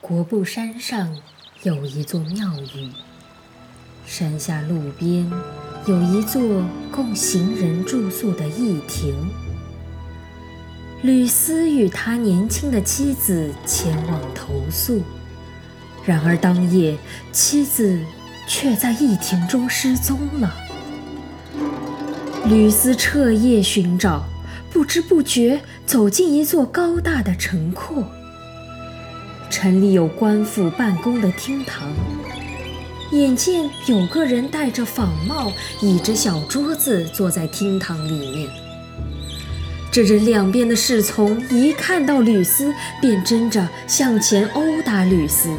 国布山上有一座庙宇，山下路边有一座供行人住宿的驿亭。吕斯与他年轻的妻子前往投宿，然而当夜妻子却在驿亭中失踪了。吕斯彻夜寻找，不知不觉走进一座高大的城廓。城里有官府办公的厅堂，眼见有个人戴着仿帽，倚着小桌子坐在厅堂里面。这人两边的侍从一看到吕斯，便争着向前殴打吕斯。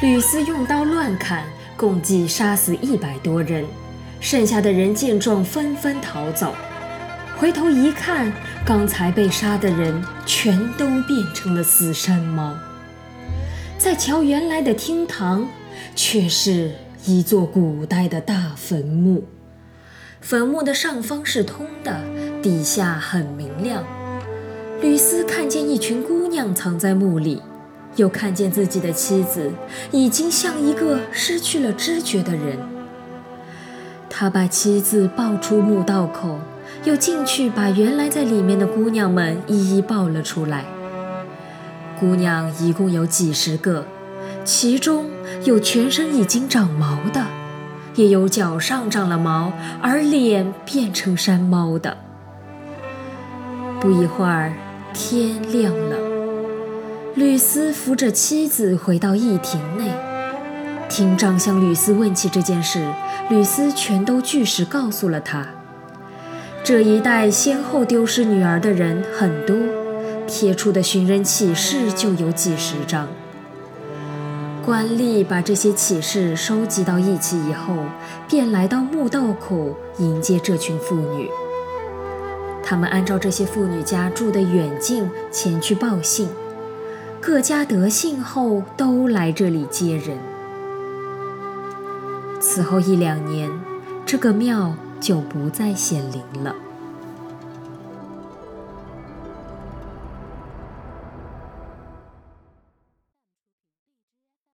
吕斯用刀乱砍，共计杀死一百多人。剩下的人见状纷纷逃走。回头一看，刚才被杀的人全都变成了死山猫。再瞧原来的厅堂，却是一座古代的大坟墓。坟墓的上方是通的，底下很明亮。吕斯看见一群姑娘藏在墓里，又看见自己的妻子已经像一个失去了知觉的人。他把妻子抱出墓道口，又进去把原来在里面的姑娘们一一抱了出来。姑娘一共有几十个，其中有全身已经长毛的，也有脚上长了毛而脸变成山猫的。不一会儿，天亮了，吕斯扶着妻子回到驿亭内。厅长向吕斯问起这件事，吕斯全都据实告诉了他。这一带先后丢失女儿的人很多。贴出的寻人启事就有几十张。官吏把这些启事收集到一起以后，便来到墓道口迎接这群妇女。他们按照这些妇女家住的远近前去报信，各家得信后都来这里接人。此后一两年，这个庙就不再显灵了。